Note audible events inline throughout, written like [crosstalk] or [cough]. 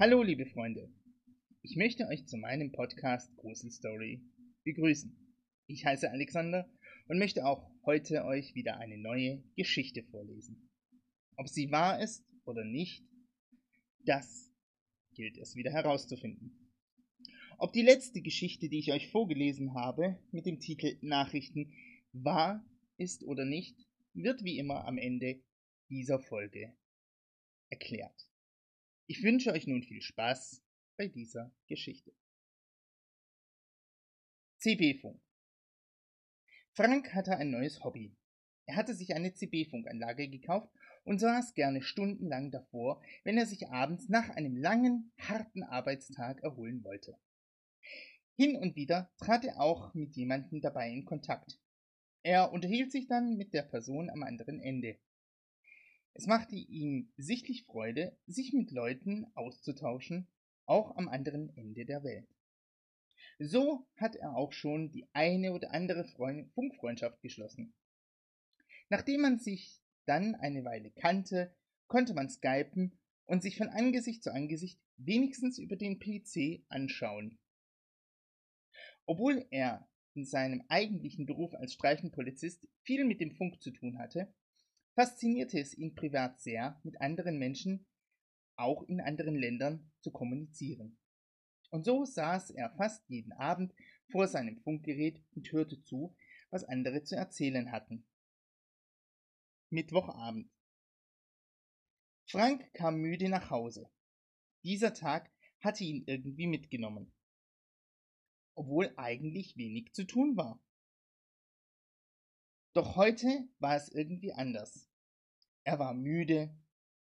Hallo, liebe Freunde. Ich möchte euch zu meinem Podcast Gruselstory begrüßen. Ich heiße Alexander und möchte auch heute euch wieder eine neue Geschichte vorlesen. Ob sie wahr ist oder nicht, das gilt es wieder herauszufinden. Ob die letzte Geschichte, die ich euch vorgelesen habe, mit dem Titel Nachrichten wahr ist oder nicht, wird wie immer am Ende dieser Folge erklärt. Ich wünsche euch nun viel Spaß bei dieser Geschichte. CB-Funk Frank hatte ein neues Hobby. Er hatte sich eine CB-Funkanlage gekauft und saß gerne stundenlang davor, wenn er sich abends nach einem langen, harten Arbeitstag erholen wollte. Hin und wieder trat er auch mit jemandem dabei in Kontakt. Er unterhielt sich dann mit der Person am anderen Ende. Es machte ihm sichtlich Freude, sich mit Leuten auszutauschen, auch am anderen Ende der Welt. So hat er auch schon die eine oder andere Freund Funkfreundschaft geschlossen. Nachdem man sich dann eine Weile kannte, konnte man skypen und sich von Angesicht zu Angesicht wenigstens über den PC anschauen. Obwohl er in seinem eigentlichen Beruf als Streifenpolizist viel mit dem Funk zu tun hatte, faszinierte es ihn privat sehr, mit anderen Menschen, auch in anderen Ländern, zu kommunizieren. Und so saß er fast jeden Abend vor seinem Funkgerät und hörte zu, was andere zu erzählen hatten. Mittwochabend. Frank kam müde nach Hause. Dieser Tag hatte ihn irgendwie mitgenommen, obwohl eigentlich wenig zu tun war. Doch heute war es irgendwie anders. Er war müde,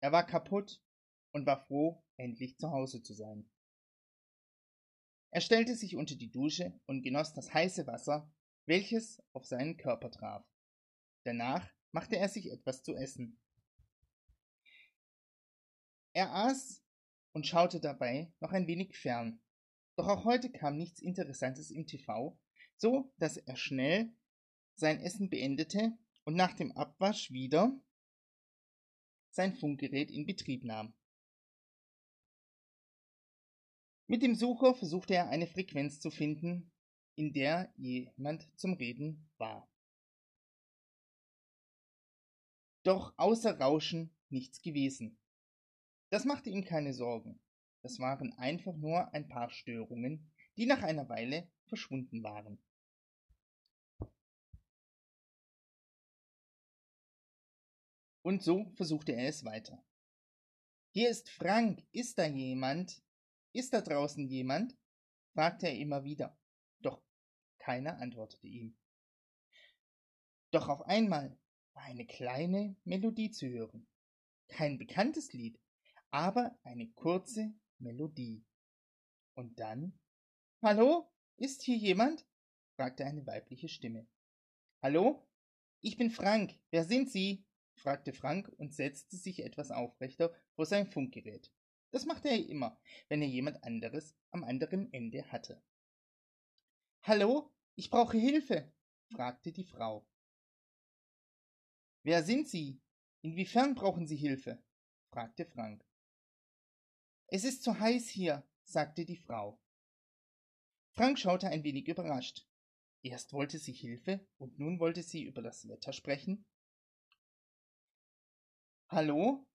er war kaputt und war froh, endlich zu Hause zu sein. Er stellte sich unter die Dusche und genoss das heiße Wasser, welches auf seinen Körper traf. Danach machte er sich etwas zu essen. Er aß und schaute dabei noch ein wenig fern. Doch auch heute kam nichts Interessantes im TV, so dass er schnell sein Essen beendete und nach dem Abwasch wieder sein Funkgerät in Betrieb nahm. Mit dem Sucher versuchte er eine Frequenz zu finden, in der jemand zum Reden war. Doch außer Rauschen nichts gewesen. Das machte ihm keine Sorgen. Das waren einfach nur ein paar Störungen, die nach einer Weile verschwunden waren. Und so versuchte er es weiter. Hier ist Frank, ist da jemand? Ist da draußen jemand? fragte er immer wieder, doch keiner antwortete ihm. Doch auf einmal war eine kleine Melodie zu hören. Kein bekanntes Lied, aber eine kurze Melodie. Und dann Hallo? Ist hier jemand? fragte eine weibliche Stimme. Hallo? Ich bin Frank. Wer sind Sie? Fragte Frank und setzte sich etwas aufrechter vor sein Funkgerät. Das machte er immer, wenn er jemand anderes am anderen Ende hatte. Hallo, ich brauche Hilfe, fragte die Frau. Wer sind Sie? Inwiefern brauchen Sie Hilfe? fragte Frank. Es ist zu heiß hier, sagte die Frau. Frank schaute ein wenig überrascht. Erst wollte sie Hilfe und nun wollte sie über das Wetter sprechen. Hallo?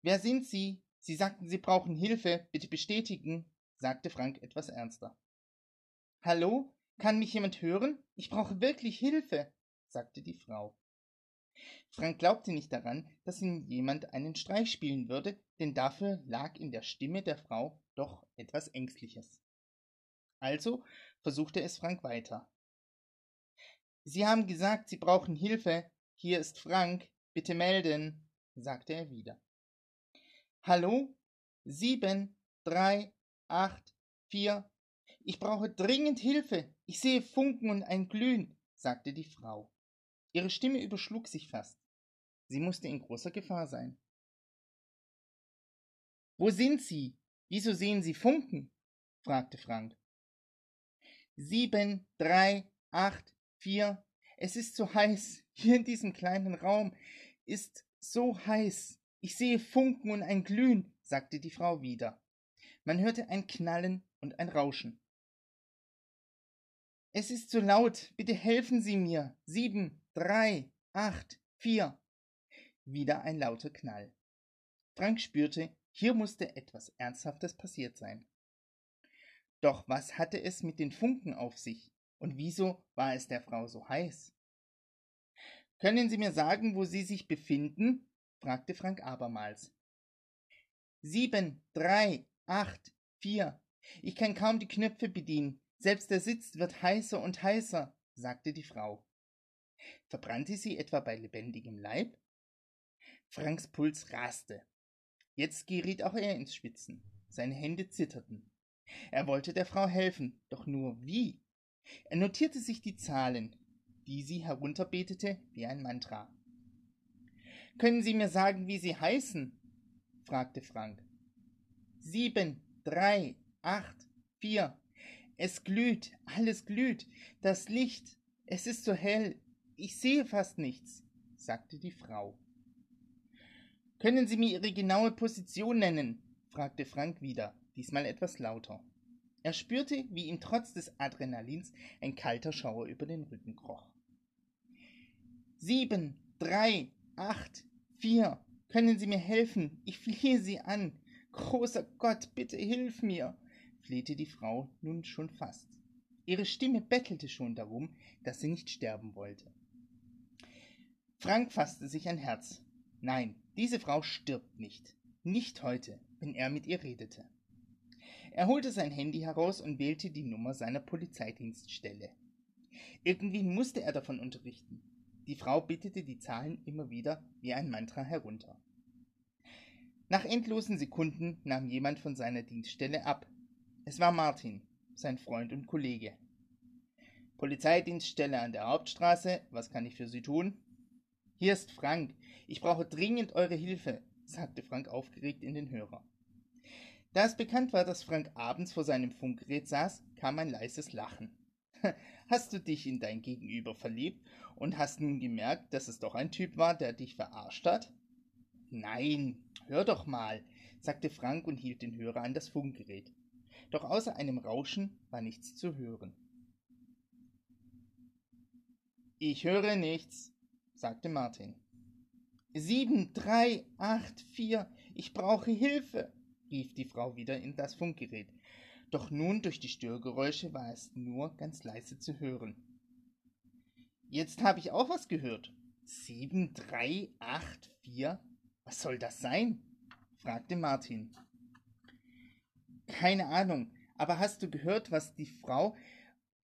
Wer sind Sie? Sie sagten, Sie brauchen Hilfe. Bitte bestätigen, sagte Frank etwas ernster. Hallo? Kann mich jemand hören? Ich brauche wirklich Hilfe, sagte die Frau. Frank glaubte nicht daran, dass ihm jemand einen Streich spielen würde, denn dafür lag in der Stimme der Frau doch etwas Ängstliches. Also versuchte es Frank weiter. Sie haben gesagt, Sie brauchen Hilfe. Hier ist Frank. Bitte melden sagte er wieder. Hallo? Sieben, drei, acht, vier. Ich brauche dringend Hilfe. Ich sehe Funken und ein Glühen, sagte die Frau. Ihre Stimme überschlug sich fast. Sie musste in großer Gefahr sein. Wo sind Sie? Wieso sehen Sie Funken? fragte Frank. Sieben, drei, acht, vier. Es ist so heiß. Hier in diesem kleinen Raum ist so heiß. Ich sehe Funken und ein Glühen, sagte die Frau wieder. Man hörte ein Knallen und ein Rauschen. Es ist zu laut, bitte helfen Sie mir. Sieben, drei, acht, vier. Wieder ein lauter Knall. Frank spürte, hier musste etwas Ernsthaftes passiert sein. Doch was hatte es mit den Funken auf sich? Und wieso war es der Frau so heiß? Können Sie mir sagen, wo Sie sich befinden? fragte Frank abermals. Sieben, drei, acht, vier. Ich kann kaum die Knöpfe bedienen. Selbst der Sitz wird heißer und heißer, sagte die Frau. Verbrannte sie etwa bei lebendigem Leib? Franks Puls raste. Jetzt geriet auch er ins Schwitzen. Seine Hände zitterten. Er wollte der Frau helfen, doch nur wie? Er notierte sich die Zahlen, die sie herunterbetete wie ein Mantra. Können Sie mir sagen, wie Sie heißen? fragte Frank. Sieben, drei, acht, vier. Es glüht, alles glüht. Das Licht, es ist so hell. Ich sehe fast nichts, sagte die Frau. Können Sie mir Ihre genaue Position nennen? fragte Frank wieder, diesmal etwas lauter. Er spürte, wie ihm trotz des Adrenalins ein kalter Schauer über den Rücken kroch. Sieben, drei, acht, vier. Können Sie mir helfen? Ich fliehe Sie an. Großer Gott, bitte hilf mir, flehte die Frau nun schon fast. Ihre Stimme bettelte schon darum, dass sie nicht sterben wollte. Frank fasste sich ein Herz. Nein, diese Frau stirbt nicht. Nicht heute, wenn er mit ihr redete. Er holte sein Handy heraus und wählte die Nummer seiner Polizeidienststelle. Irgendwie musste er davon unterrichten. Die Frau bittete die Zahlen immer wieder wie ein Mantra herunter. Nach endlosen Sekunden nahm jemand von seiner Dienststelle ab. Es war Martin, sein Freund und Kollege. Polizeidienststelle an der Hauptstraße, was kann ich für Sie tun? Hier ist Frank. Ich brauche dringend eure Hilfe, sagte Frank aufgeregt in den Hörer. Da es bekannt war, dass Frank abends vor seinem Funkgerät saß, kam ein leises Lachen. [laughs] Hast du dich in dein Gegenüber verliebt und hast nun gemerkt, dass es doch ein Typ war, der dich verarscht hat? Nein, hör doch mal, sagte Frank und hielt den Hörer an das Funkgerät. Doch außer einem Rauschen war nichts zu hören. Ich höre nichts, sagte Martin. Sieben, drei, acht, vier, ich brauche Hilfe, rief die Frau wieder in das Funkgerät. Doch nun durch die Störgeräusche war es nur ganz leise zu hören. Jetzt habe ich auch was gehört. Sieben, drei, acht, vier. Was soll das sein? fragte Martin. Keine Ahnung, aber hast du gehört, was die Frau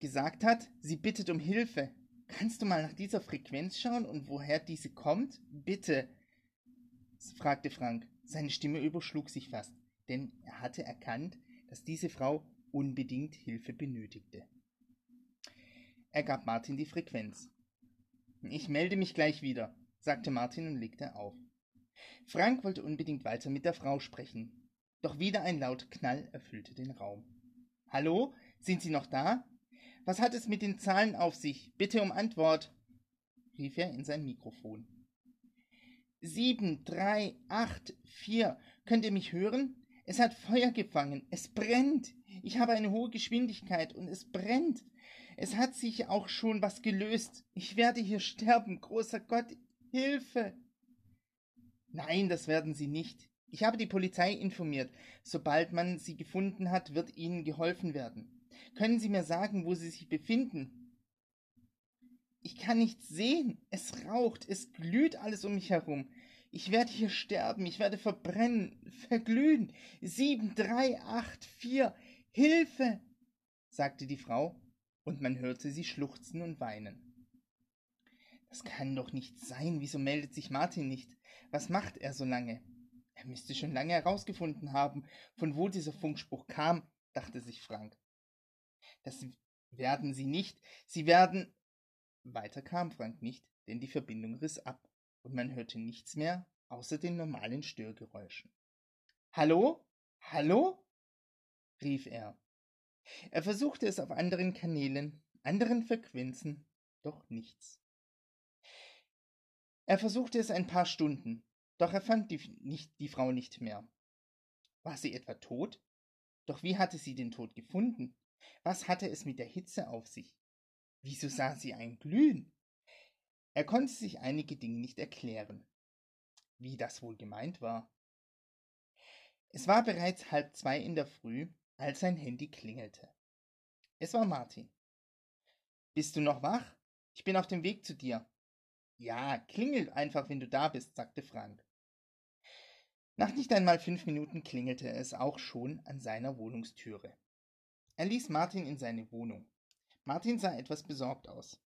gesagt hat? Sie bittet um Hilfe. Kannst du mal nach dieser Frequenz schauen und woher diese kommt? Bitte, fragte Frank. Seine Stimme überschlug sich fast denn er hatte erkannt, dass diese Frau unbedingt Hilfe benötigte. Er gab Martin die Frequenz. Ich melde mich gleich wieder, sagte Martin und legte auf. Frank wollte unbedingt weiter mit der Frau sprechen, doch wieder ein lauter Knall erfüllte den Raum. Hallo, sind Sie noch da? Was hat es mit den Zahlen auf sich? Bitte um Antwort, rief er in sein Mikrofon. Sieben, drei, acht, vier. Könnt ihr mich hören? Es hat Feuer gefangen. Es brennt. Ich habe eine hohe Geschwindigkeit und es brennt. Es hat sich auch schon was gelöst. Ich werde hier sterben. Großer Gott, Hilfe. Nein, das werden Sie nicht. Ich habe die Polizei informiert. Sobald man sie gefunden hat, wird Ihnen geholfen werden. Können Sie mir sagen, wo Sie sich befinden? Ich kann nichts sehen. Es raucht, es glüht alles um mich herum. Ich werde hier sterben, ich werde verbrennen, verglühen. Sieben, drei, acht, vier, Hilfe! sagte die Frau, und man hörte sie schluchzen und weinen. Das kann doch nicht sein. Wieso meldet sich Martin nicht? Was macht er so lange? Er müsste schon lange herausgefunden haben, von wo dieser Funkspruch kam, dachte sich Frank. Das werden sie nicht. Sie werden. Weiter kam Frank nicht, denn die Verbindung riss ab und man hörte nichts mehr außer den normalen Störgeräuschen. Hallo? Hallo? rief er. Er versuchte es auf anderen Kanälen, anderen Frequenzen, doch nichts. Er versuchte es ein paar Stunden, doch er fand die, nicht, die Frau nicht mehr. War sie etwa tot? Doch wie hatte sie den Tod gefunden? Was hatte es mit der Hitze auf sich? Wieso sah sie ein Glühen? Er konnte sich einige Dinge nicht erklären. Wie das wohl gemeint war. Es war bereits halb zwei in der Früh, als sein Handy klingelte. Es war Martin. Bist du noch wach? Ich bin auf dem Weg zu dir. Ja, klingel einfach, wenn du da bist, sagte Frank. Nach nicht einmal fünf Minuten klingelte es auch schon an seiner Wohnungstüre. Er ließ Martin in seine Wohnung. Martin sah etwas besorgt aus.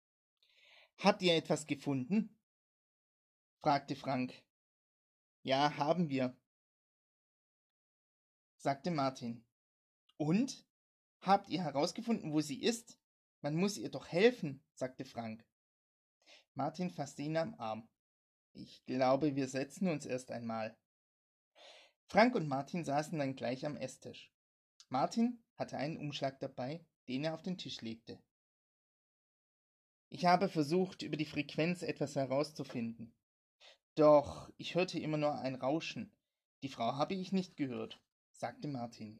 Habt ihr etwas gefunden? fragte Frank. Ja, haben wir, sagte Martin. Und? Habt ihr herausgefunden, wo sie ist? Man muss ihr doch helfen, sagte Frank. Martin fasste ihn am Arm. Ich glaube, wir setzen uns erst einmal. Frank und Martin saßen dann gleich am Esstisch. Martin hatte einen Umschlag dabei, den er auf den Tisch legte. Ich habe versucht, über die Frequenz etwas herauszufinden. Doch ich hörte immer nur ein Rauschen. Die Frau habe ich nicht gehört, sagte Martin.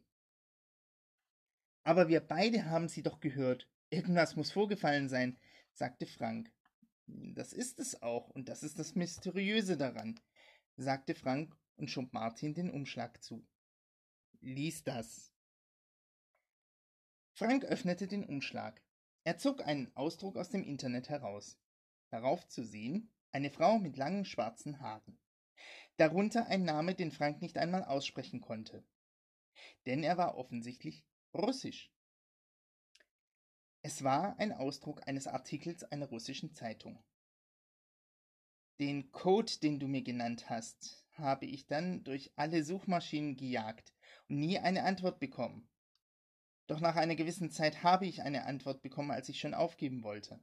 Aber wir beide haben sie doch gehört. Irgendwas muss vorgefallen sein, sagte Frank. Das ist es auch, und das ist das Mysteriöse daran, sagte Frank und schob Martin den Umschlag zu. Lies das. Frank öffnete den Umschlag. Er zog einen Ausdruck aus dem Internet heraus. Darauf zu sehen eine Frau mit langen schwarzen Haaren. Darunter ein Name, den Frank nicht einmal aussprechen konnte. Denn er war offensichtlich russisch. Es war ein Ausdruck eines Artikels einer russischen Zeitung. Den Code, den du mir genannt hast, habe ich dann durch alle Suchmaschinen gejagt und nie eine Antwort bekommen. Doch nach einer gewissen Zeit habe ich eine Antwort bekommen, als ich schon aufgeben wollte.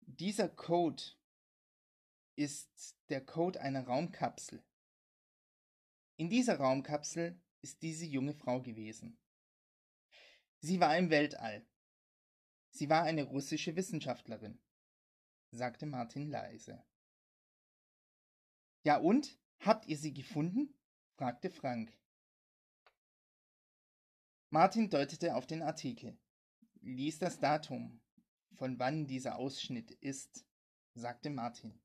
Dieser Code ist der Code einer Raumkapsel. In dieser Raumkapsel ist diese junge Frau gewesen. Sie war im Weltall Sie war eine russische Wissenschaftlerin, sagte Martin leise. Ja und? Habt ihr sie gefunden? fragte Frank. Martin deutete auf den Artikel, ließ das Datum, von wann dieser Ausschnitt ist, sagte Martin.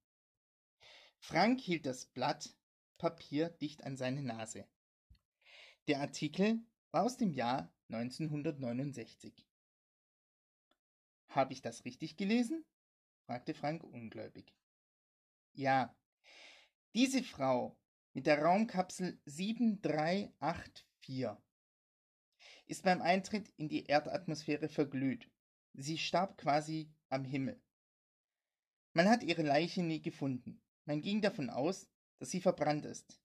Frank hielt das Blatt Papier dicht an seine Nase. Der Artikel war aus dem Jahr 1969. Habe ich das richtig gelesen? fragte Frank ungläubig. Ja, diese Frau mit der Raumkapsel 7384 ist beim Eintritt in die Erdatmosphäre verglüht. Sie starb quasi am Himmel. Man hat ihre Leiche nie gefunden. Man ging davon aus, dass sie verbrannt ist.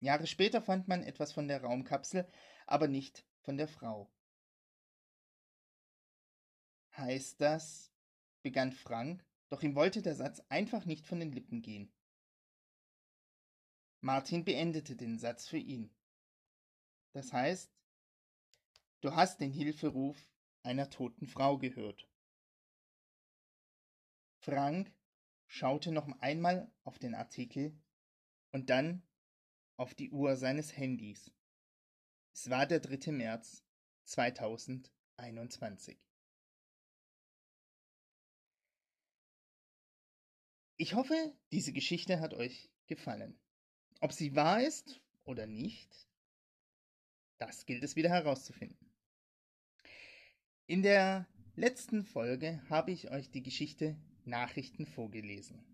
Jahre später fand man etwas von der Raumkapsel, aber nicht von der Frau. Heißt das, begann Frank, doch ihm wollte der Satz einfach nicht von den Lippen gehen. Martin beendete den Satz für ihn. Das heißt, du hast den Hilferuf einer toten Frau gehört. Frank schaute noch einmal auf den Artikel und dann auf die Uhr seines Handys. Es war der 3. März 2021. Ich hoffe, diese Geschichte hat euch gefallen. Ob sie wahr ist oder nicht, das gilt es wieder herauszufinden. In der letzten Folge habe ich euch die Geschichte Nachrichten vorgelesen.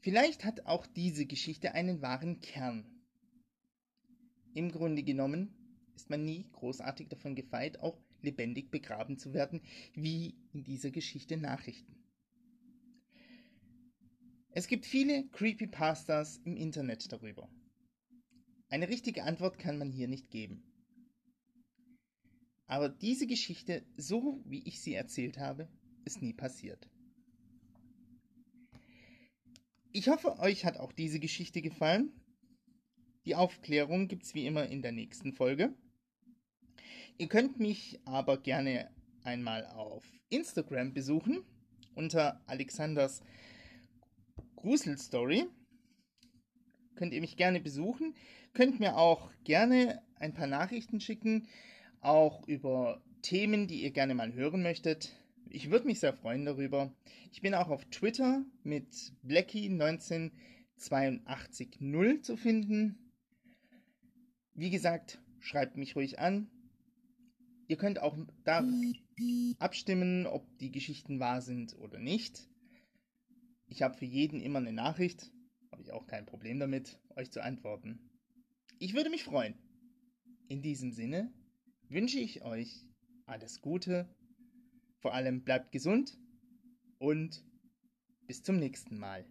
Vielleicht hat auch diese Geschichte einen wahren Kern. Im Grunde genommen ist man nie großartig davon gefeit, auch lebendig begraben zu werden, wie in dieser Geschichte Nachrichten. Es gibt viele Creepypastas im Internet darüber. Eine richtige Antwort kann man hier nicht geben. Aber diese Geschichte, so wie ich sie erzählt habe, ist nie passiert. Ich hoffe, euch hat auch diese Geschichte gefallen. Die Aufklärung gibt es wie immer in der nächsten Folge. Ihr könnt mich aber gerne einmal auf Instagram besuchen unter Alexanders Gruselstory. könnt ihr mich gerne besuchen. Könnt mir auch gerne ein paar Nachrichten schicken, auch über Themen, die ihr gerne mal hören möchtet. Ich würde mich sehr freuen darüber. Ich bin auch auf Twitter mit Blackie19820 zu finden. Wie gesagt, schreibt mich ruhig an. Ihr könnt auch da abstimmen, ob die Geschichten wahr sind oder nicht. Ich habe für jeden immer eine Nachricht. Habe ich auch kein Problem damit, euch zu antworten. Ich würde mich freuen. In diesem Sinne wünsche ich euch alles Gute. Vor allem bleibt gesund und bis zum nächsten Mal.